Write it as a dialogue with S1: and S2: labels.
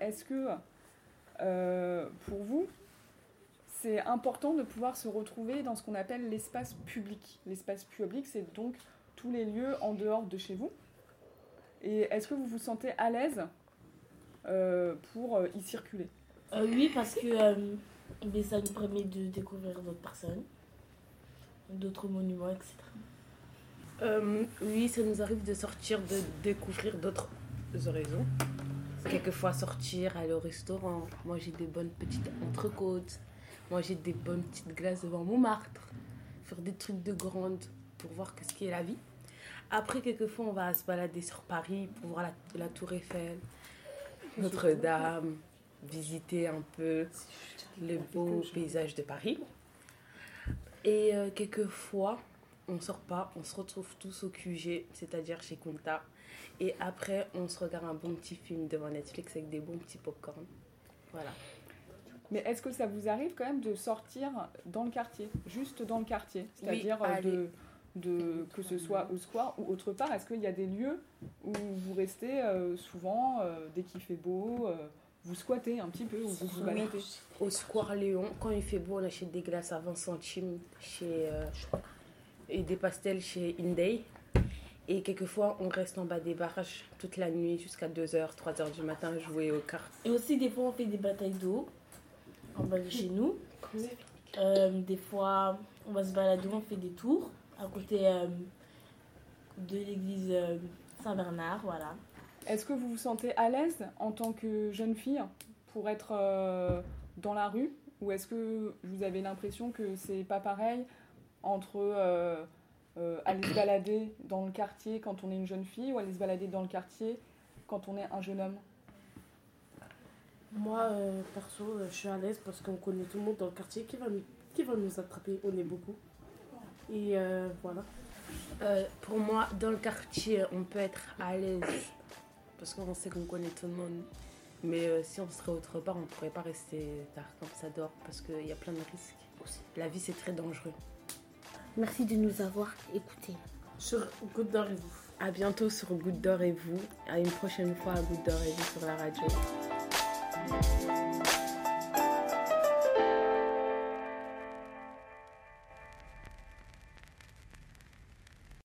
S1: est-ce que euh, pour vous, c'est important de pouvoir se retrouver dans ce qu'on appelle l'espace public? L'espace public, c'est donc tous les lieux en dehors de chez vous. Et est-ce que vous vous sentez à l'aise euh, pour euh, y circuler?
S2: Oui, parce que mais ça nous permet de découvrir d'autres personnes, d'autres monuments, etc.
S3: Euh, oui, ça nous arrive de sortir, de découvrir d'autres horizons. Quelquefois sortir, aller au restaurant, manger des bonnes petites entrecôtes, manger des bonnes petites glaces devant Montmartre, faire des trucs de grande pour voir ce qu'est la vie. Après, quelquefois, on va se balader sur Paris pour voir la, la Tour Eiffel, Notre-Dame, visiter un peu le beau paysage de Paris. Et euh, quelquefois, on sort pas, on se retrouve tous au QG, c'est-à-dire chez Kunta. Et après, on se regarde un bon petit film devant Netflix avec des bons petits popcorn. Voilà.
S1: Mais est-ce que ça vous arrive quand même de sortir dans le quartier, juste dans le quartier? C'est-à-dire euh, de, de, que ce soit au square ou autre part Est-ce qu'il y a des lieux où vous restez euh, souvent, euh, dès qu'il fait beau vous squattez un petit peu ou vous vous baladez?
S3: Au Square Léon, quand il fait beau, on achète des glaces à 20 centimes chez, et des pastels chez Inday. Et quelquefois, on reste en bas des barrages toute la nuit jusqu'à 2h, 3h du matin à jouer aux cartes.
S2: Et aussi, des fois, on fait des batailles d'eau en bas de chez nous. Euh, des fois, on va se balader, on fait des tours à côté euh, de l'église euh, Saint-Bernard. Voilà.
S1: Est-ce que vous vous sentez à l'aise en tant que jeune fille pour être dans la rue? Ou est-ce que vous avez l'impression que c'est pas pareil entre euh, euh, aller se balader dans le quartier quand on est une jeune fille ou aller se balader dans le quartier quand on est un jeune homme?
S4: Moi, euh, perso, je suis à l'aise parce qu'on connaît tout le monde dans le quartier qui va, qui va nous attraper. On est beaucoup. Et voilà.
S3: pour moi, dans le quartier, on peut être à l'aise parce qu'on sait qu'on connaît tout le monde. Mais si on serait autre part, on ne pourrait pas rester tard comme ça dehors parce qu'il y a plein de risques. La vie, c'est très dangereux.
S5: Merci de nous avoir écoutés.
S4: Sur Goutte d'Or et vous.
S3: À bientôt sur Goutte d'Or et vous. À une prochaine fois à Goutte d'Or et vous sur la radio.